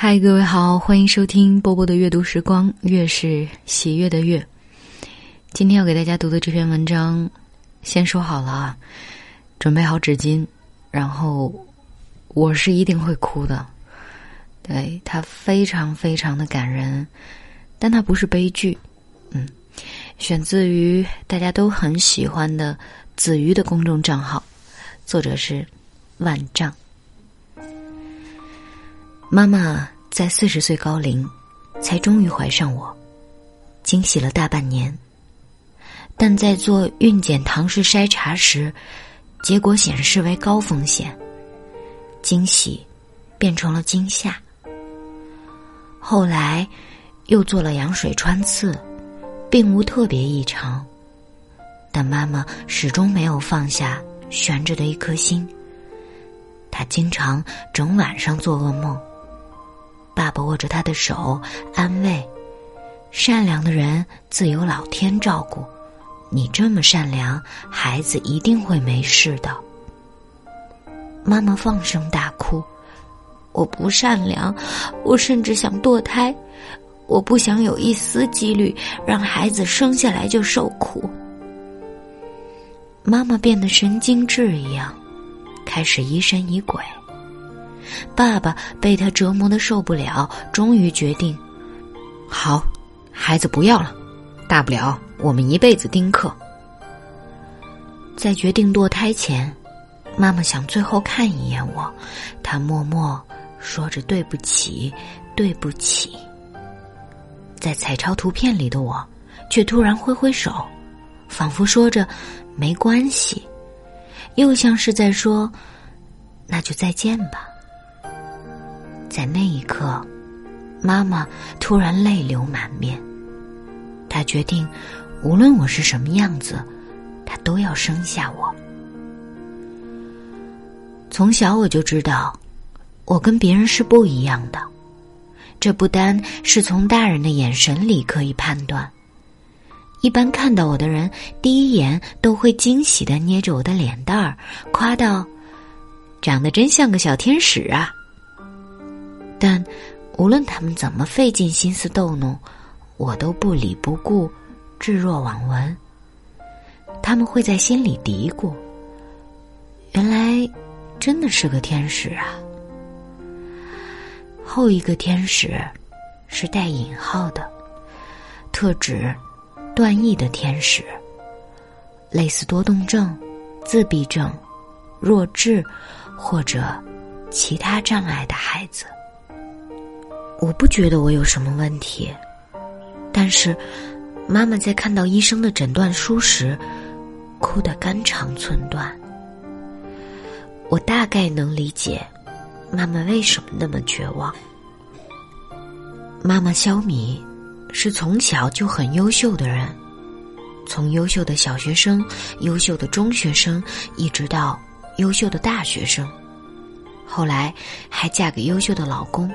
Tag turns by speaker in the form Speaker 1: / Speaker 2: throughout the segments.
Speaker 1: 嗨，各位好，欢迎收听波波的阅读时光，月是喜悦的月。今天要给大家读的这篇文章，先说好了啊，准备好纸巾，然后我是一定会哭的。对，它非常非常的感人，但它不是悲剧。嗯，选自于大家都很喜欢的子瑜的公众账号，作者是万丈。妈妈在四十岁高龄，才终于怀上我，惊喜了大半年。但在做孕检唐氏筛查时，结果显示为高风险，惊喜变成了惊吓。后来又做了羊水穿刺，并无特别异常，但妈妈始终没有放下悬着的一颗心。她经常整晚上做噩梦。爸爸握着他的手，安慰：“善良的人自有老天照顾，你这么善良，孩子一定会没事的。”妈妈放声大哭：“我不善良，我甚至想堕胎，我不想有一丝几率让孩子生下来就受苦。”妈妈变得神经质一样，开始疑神疑鬼。爸爸被他折磨的受不了，终于决定：好，孩子不要了，大不了我们一辈子丁克。在决定堕胎前，妈妈想最后看一眼我，她默默说着对不起，对不起。在彩超图片里的我，却突然挥挥手，仿佛说着没关系，又像是在说那就再见吧。在那一刻，妈妈突然泪流满面。她决定，无论我是什么样子，她都要生下我。从小我就知道，我跟别人是不一样的。这不单是从大人的眼神里可以判断，一般看到我的人，第一眼都会惊喜的捏着我的脸蛋儿，夸道：“长得真像个小天使啊！”但，无论他们怎么费尽心思逗弄，我都不理不顾，置若罔闻。他们会在心里嘀咕：“原来，真的是个天使啊。”后一个天使，是带引号的，特指断译的天使，类似多动症、自闭症、弱智或者其他障碍的孩子。我不觉得我有什么问题，但是妈妈在看到医生的诊断书时，哭得肝肠寸断。我大概能理解妈妈为什么那么绝望。妈妈肖米是从小就很优秀的人，从优秀的小学生、优秀的中学生，一直到优秀的大学生，后来还嫁给优秀的老公。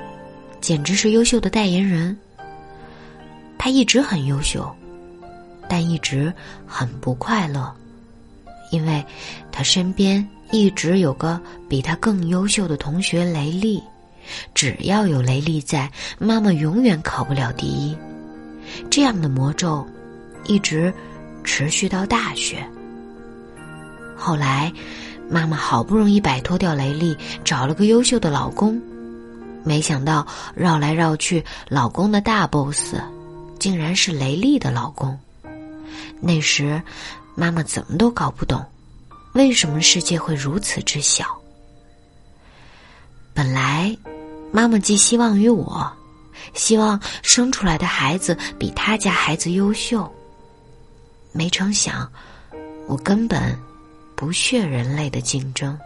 Speaker 1: 简直是优秀的代言人。他一直很优秀，但一直很不快乐，因为他身边一直有个比他更优秀的同学雷利。只要有雷利在，妈妈永远考不了第一。这样的魔咒一直持续到大学。后来，妈妈好不容易摆脱掉雷利，找了个优秀的老公。没想到绕来绕去，老公的大 boss，竟然是雷利的老公。那时，妈妈怎么都搞不懂，为什么世界会如此之小。本来，妈妈寄希望于我，希望生出来的孩子比他家孩子优秀。没成想，我根本不屑人类的竞争。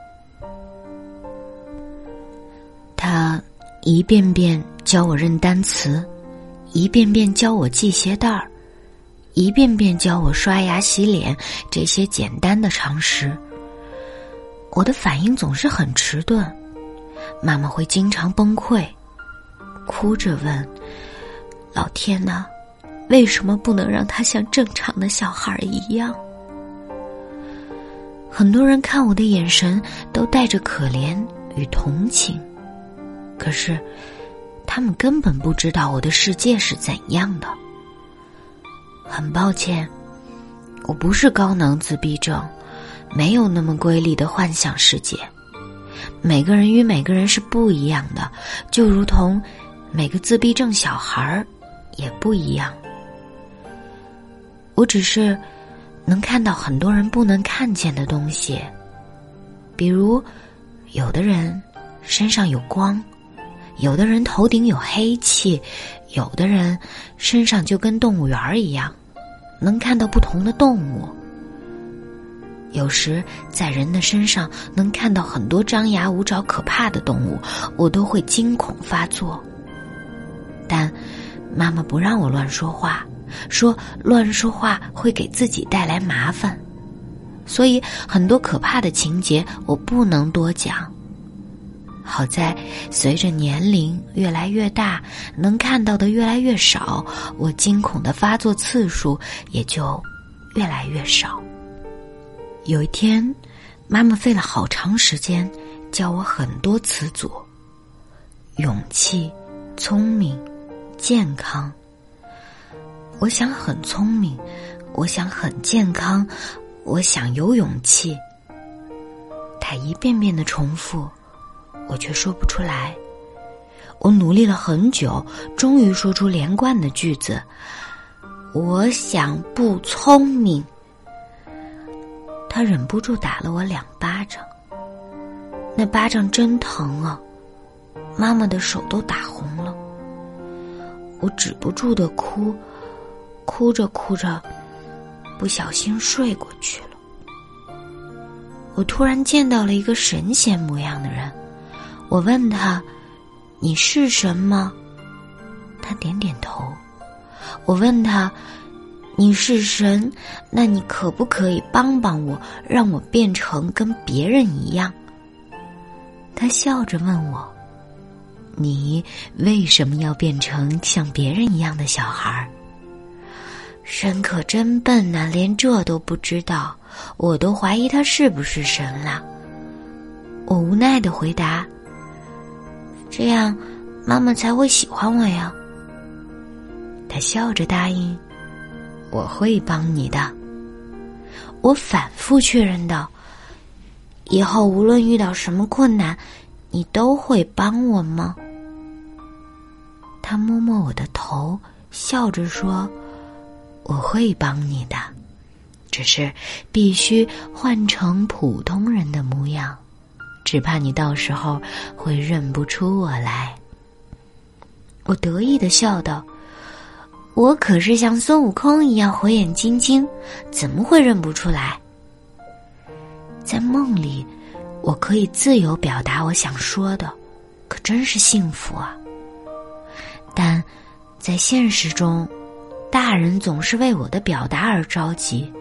Speaker 1: 一遍遍教我认单词，一遍遍教我系鞋带儿，一遍遍教我刷牙洗脸这些简单的常识。我的反应总是很迟钝，妈妈会经常崩溃，哭着问：“老天呐，为什么不能让他像正常的小孩一样？”很多人看我的眼神都带着可怜与同情。可是，他们根本不知道我的世界是怎样的。很抱歉，我不是高能自闭症，没有那么瑰丽的幻想世界。每个人与每个人是不一样的，就如同每个自闭症小孩儿也不一样。我只是能看到很多人不能看见的东西，比如有的人身上有光。有的人头顶有黑气，有的人身上就跟动物园儿一样，能看到不同的动物。有时在人的身上能看到很多张牙舞爪、可怕的动物，我都会惊恐发作。但妈妈不让我乱说话，说乱说话会给自己带来麻烦，所以很多可怕的情节我不能多讲。好在，随着年龄越来越大，能看到的越来越少，我惊恐的发作次数也就越来越少。有一天，妈妈费了好长时间教我很多词组：勇气、聪明、健康。我想很聪明，我想很健康，我想有勇气。她一遍遍的重复。我却说不出来。我努力了很久，终于说出连贯的句子。我想不聪明。他忍不住打了我两巴掌。那巴掌真疼啊！妈妈的手都打红了。我止不住的哭，哭着哭着，不小心睡过去了。我突然见到了一个神仙模样的人。我问他：“你是神吗？”他点点头。我问他：“你是神，那你可不可以帮帮我，让我变成跟别人一样？”他笑着问我：“你为什么要变成像别人一样的小孩？”神可真笨呐，连这都不知道，我都怀疑他是不是神了。我无奈的回答。这样，妈妈才会喜欢我呀。他笑着答应：“我会帮你的。”我反复确认道：“以后无论遇到什么困难，你都会帮我吗？”他摸摸我的头，笑着说：“我会帮你的，只是必须换成普通人的模样。”只怕你到时候会认不出我来。我得意的笑道：“我可是像孙悟空一样火眼金睛，怎么会认不出来？”在梦里，我可以自由表达我想说的，可真是幸福啊！但在现实中，大人总是为我的表达而着急，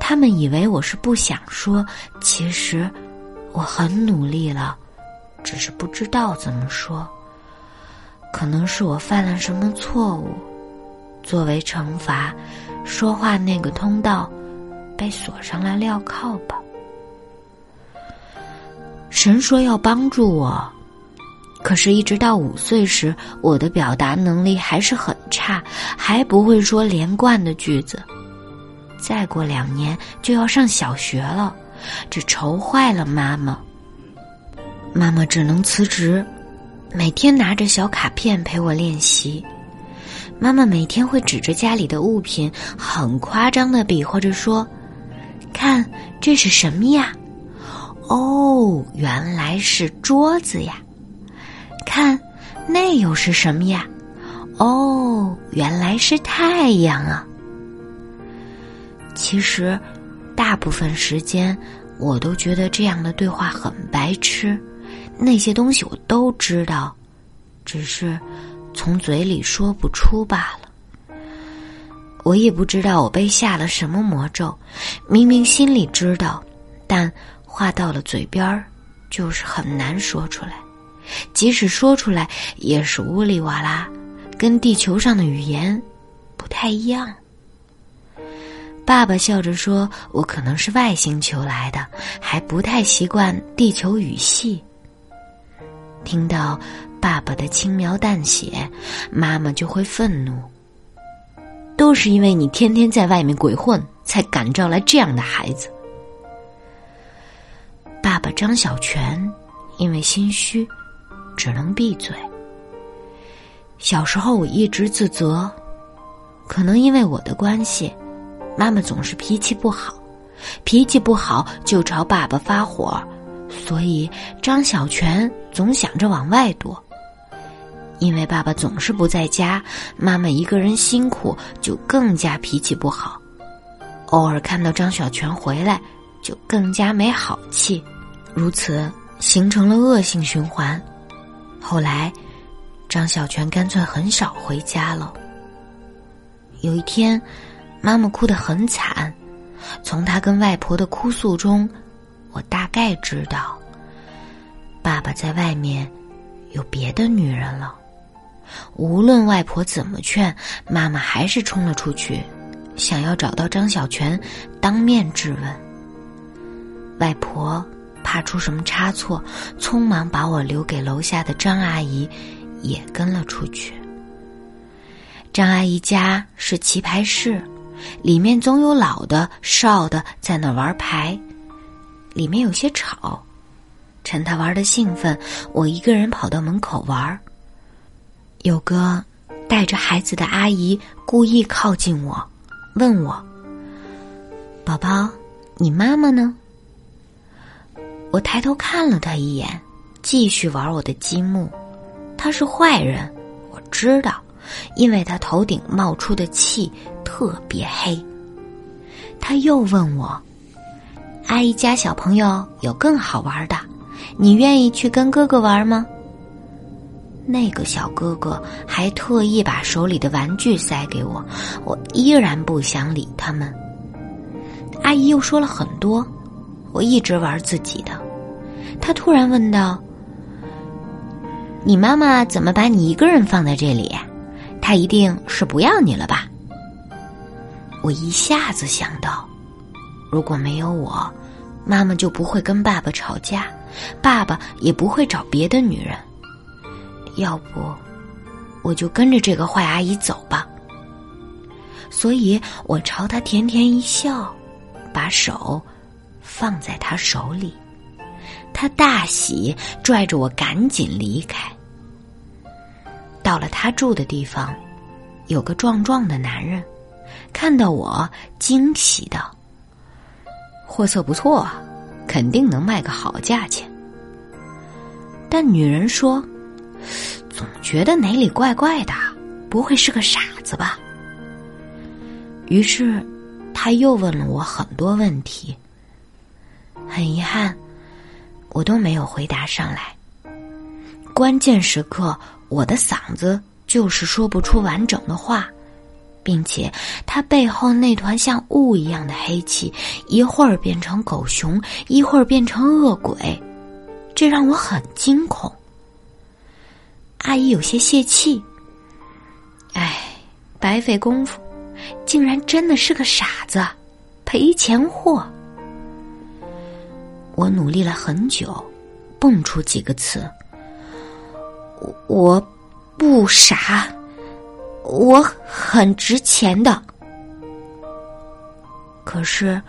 Speaker 1: 他们以为我是不想说，其实……我很努力了，只是不知道怎么说。可能是我犯了什么错误，作为惩罚，说话那个通道被锁上了镣铐吧。神说要帮助我，可是，一直到五岁时，我的表达能力还是很差，还不会说连贯的句子。再过两年就要上小学了。这愁坏了妈妈。妈妈只能辞职，每天拿着小卡片陪我练习。妈妈每天会指着家里的物品，很夸张的比划着说：“看，这是什么呀？哦，原来是桌子呀！看，那又是什么呀？哦，原来是太阳啊！”其实。大部分时间，我都觉得这样的对话很白痴。那些东西我都知道，只是从嘴里说不出罢了。我也不知道我被下了什么魔咒，明明心里知道，但话到了嘴边儿，就是很难说出来。即使说出来，也是呜里哇啦，跟地球上的语言不太一样。爸爸笑着说：“我可能是外星球来的，还不太习惯地球语系。”听到爸爸的轻描淡写，妈妈就会愤怒。都是因为你天天在外面鬼混，才感召来这样的孩子。爸爸张小泉因为心虚，只能闭嘴。小时候我一直自责，可能因为我的关系，妈妈总是脾气不好，脾气不好就朝爸爸发火。所以张小泉总想着往外躲，因为爸爸总是不在家，妈妈一个人辛苦，就更加脾气不好。偶尔看到张小泉回来，就更加没好气，如此形成了恶性循环。后来，张小泉干脆很少回家了。有一天，妈妈哭得很惨，从她跟外婆的哭诉中。我大概知道，爸爸在外面有别的女人了。无论外婆怎么劝，妈妈还是冲了出去，想要找到张小泉，当面质问。外婆怕出什么差错，匆忙把我留给楼下的张阿姨，也跟了出去。张阿姨家是棋牌室，里面总有老的、少的在那玩牌。里面有些吵，趁他玩的兴奋，我一个人跑到门口玩。有个带着孩子的阿姨故意靠近我，问我：“宝宝，你妈妈呢？”我抬头看了他一眼，继续玩我的积木。他是坏人，我知道，因为他头顶冒出的气特别黑。他又问我。阿姨家小朋友有更好玩的，你愿意去跟哥哥玩吗？那个小哥哥还特意把手里的玩具塞给我，我依然不想理他们。阿姨又说了很多，我一直玩自己的。他突然问道：“你妈妈怎么把你一个人放在这里？他一定是不要你了吧？”我一下子想到。如果没有我，妈妈就不会跟爸爸吵架，爸爸也不会找别的女人。要不，我就跟着这个坏阿姨走吧。所以我朝她甜甜一笑，把手放在她手里，她大喜，拽着我赶紧离开。到了他住的地方，有个壮壮的男人，看到我惊喜道。货色不错，肯定能卖个好价钱。但女人说：“总觉得哪里怪怪的，不会是个傻子吧？”于是，他又问了我很多问题。很遗憾，我都没有回答上来。关键时刻，我的嗓子就是说不出完整的话。并且，他背后那团像雾一样的黑气，一会儿变成狗熊，一会儿变成恶鬼，这让我很惊恐。阿姨有些泄气，唉，白费功夫，竟然真的是个傻子，赔钱货。我努力了很久，蹦出几个词：“我不傻。”我很值钱的，可是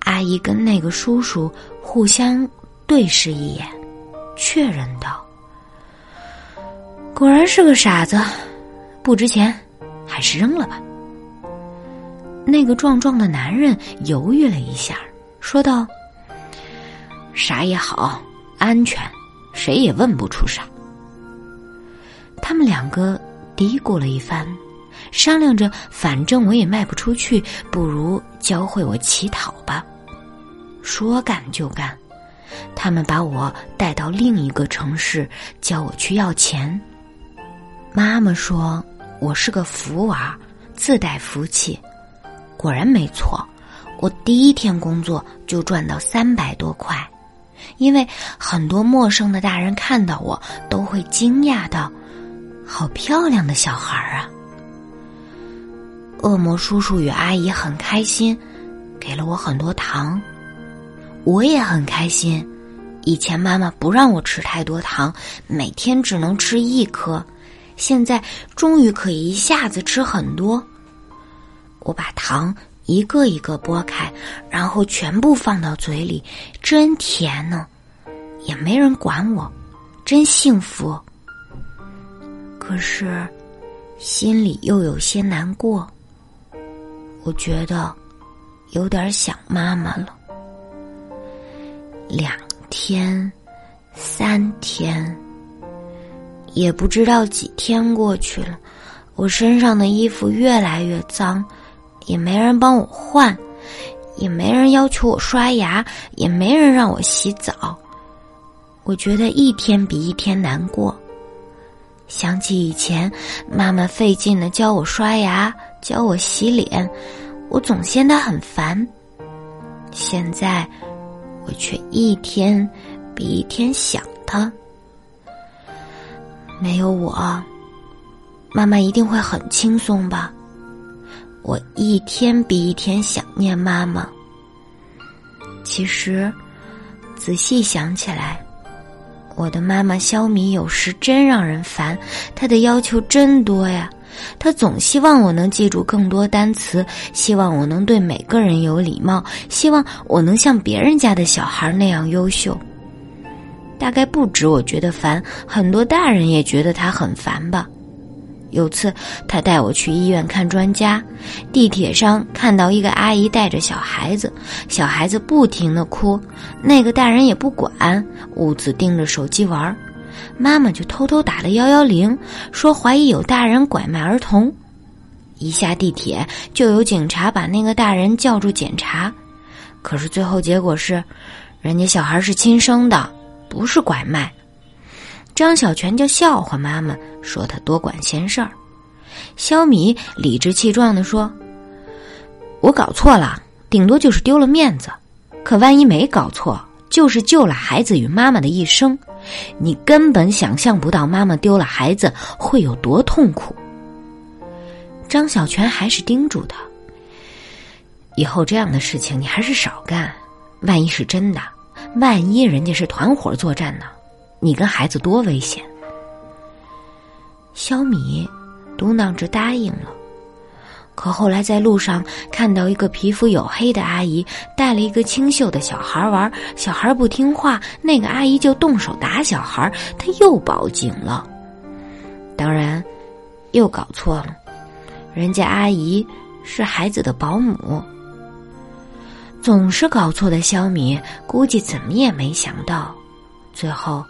Speaker 1: 阿姨跟那个叔叔互相对视一眼，确认道：“果然是个傻子，不值钱，还是扔了吧。”那个壮壮的男人犹豫了一下，说道：“傻也好，安全，谁也问不出啥。”他们两个。嘀咕了一番，商量着，反正我也卖不出去，不如教会我乞讨吧。说干就干，他们把我带到另一个城市，教我去要钱。妈妈说我是个福娃，自带福气。果然没错，我第一天工作就赚到三百多块，因为很多陌生的大人看到我都会惊讶到。好漂亮的小孩儿啊！恶魔叔叔与阿姨很开心，给了我很多糖。我也很开心，以前妈妈不让我吃太多糖，每天只能吃一颗。现在终于可以一下子吃很多。我把糖一个一个剥开，然后全部放到嘴里，真甜呢，也没人管我，真幸福。可是，心里又有些难过。我觉得有点想妈妈了。两天，三天，也不知道几天过去了，我身上的衣服越来越脏，也没人帮我换，也没人要求我刷牙，也没人让我洗澡。我觉得一天比一天难过。想起以前妈妈费劲的教我刷牙，教我洗脸，我总嫌她很烦。现在。我却一天比一天想他。没有我，妈妈一定会很轻松吧？我一天比一天想念妈妈。其实，仔细想起来，我的妈妈肖米有时真让人烦，她的要求真多呀。她总希望我能记住更多单词，希望我能对每个人有礼貌，希望我能像别人家的小孩那样优秀。大概不止我觉得烦，很多大人也觉得她很烦吧。有次他带我去医院看专家，地铁上看到一个阿姨带着小孩子，小孩子不停的哭，那个大人也不管，兀自盯着手机玩儿。妈妈就偷偷打了幺幺零，说怀疑有大人拐卖儿童。一下地铁就有警察把那个大人叫住检查，可是最后结果是，人家小孩是亲生的，不是拐卖。张小泉就笑话妈妈，说他多管闲事儿。肖米理直气壮地说：“我搞错了，顶多就是丢了面子，可万一没搞错，就是救了孩子与妈妈的一生。”你根本想象不到妈妈丢了孩子会有多痛苦。张小泉还是叮嘱他：“以后这样的事情你还是少干，万一是真的，万一人家是团伙作战呢？你跟孩子多危险。”小米嘟囔着答应了。可后来在路上看到一个皮肤黝黑的阿姨带了一个清秀的小孩玩，小孩不听话，那个阿姨就动手打小孩，她又报警了。当然，又搞错了，人家阿姨是孩子的保姆。总是搞错的小米，估计怎么也没想到，最后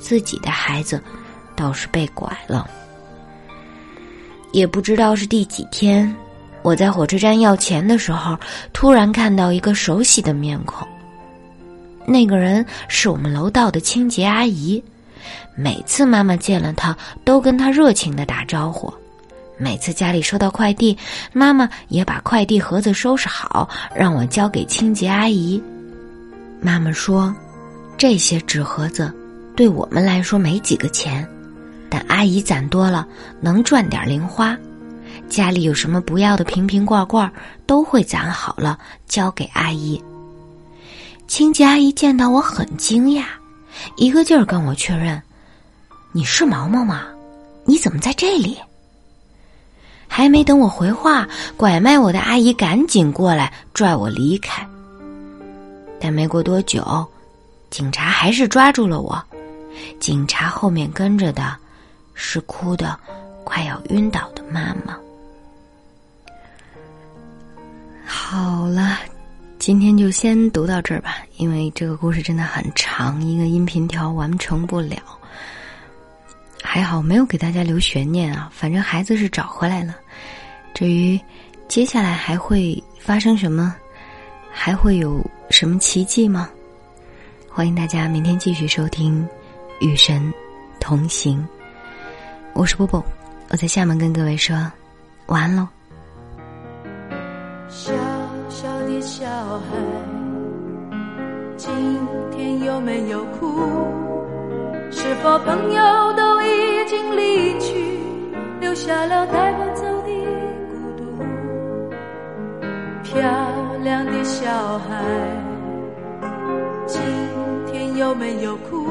Speaker 1: 自己的孩子倒是被拐了。也不知道是第几天，我在火车站要钱的时候，突然看到一个熟悉的面孔。那个人是我们楼道的清洁阿姨，每次妈妈见了她，都跟她热情的打招呼。每次家里收到快递，妈妈也把快递盒子收拾好，让我交给清洁阿姨。妈妈说：“这些纸盒子，对我们来说没几个钱。”但阿姨攒多了，能赚点零花。家里有什么不要的瓶瓶罐罐，都会攒好了交给阿姨。清洁阿姨见到我很惊讶，一个劲儿跟我确认：“你是毛毛吗？你怎么在这里？”还没等我回话，拐卖我的阿姨赶紧过来拽我离开。但没过多久，警察还是抓住了我。警察后面跟着的。是哭的快要晕倒的妈妈。好了，今天就先读到这儿吧，因为这个故事真的很长，一个音频条完成不了。还好没有给大家留悬念啊，反正孩子是找回来了。至于接下来还会发生什么，还会有什么奇迹吗？欢迎大家明天继续收听《与神同行》。我是波波，我在厦门跟各位说晚安喽。小小的小孩，今天有没有哭？是否朋友都已经离去，留下了带不走的孤独？漂亮的小孩，今天有。
Speaker 2: 没有哭？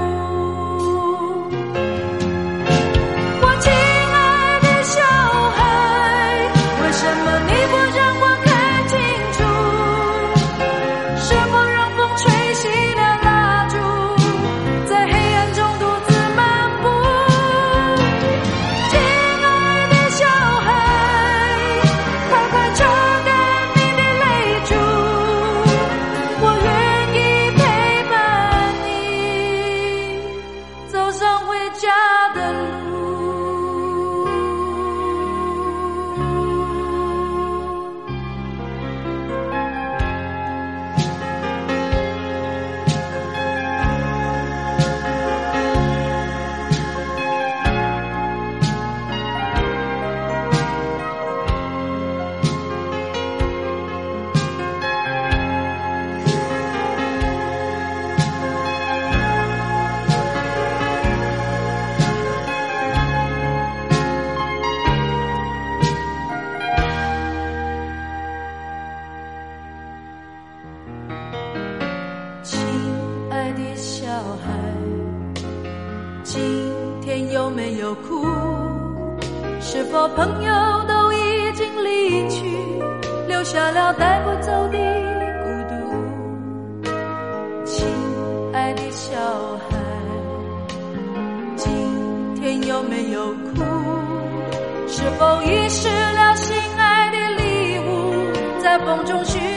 Speaker 2: 梦中寻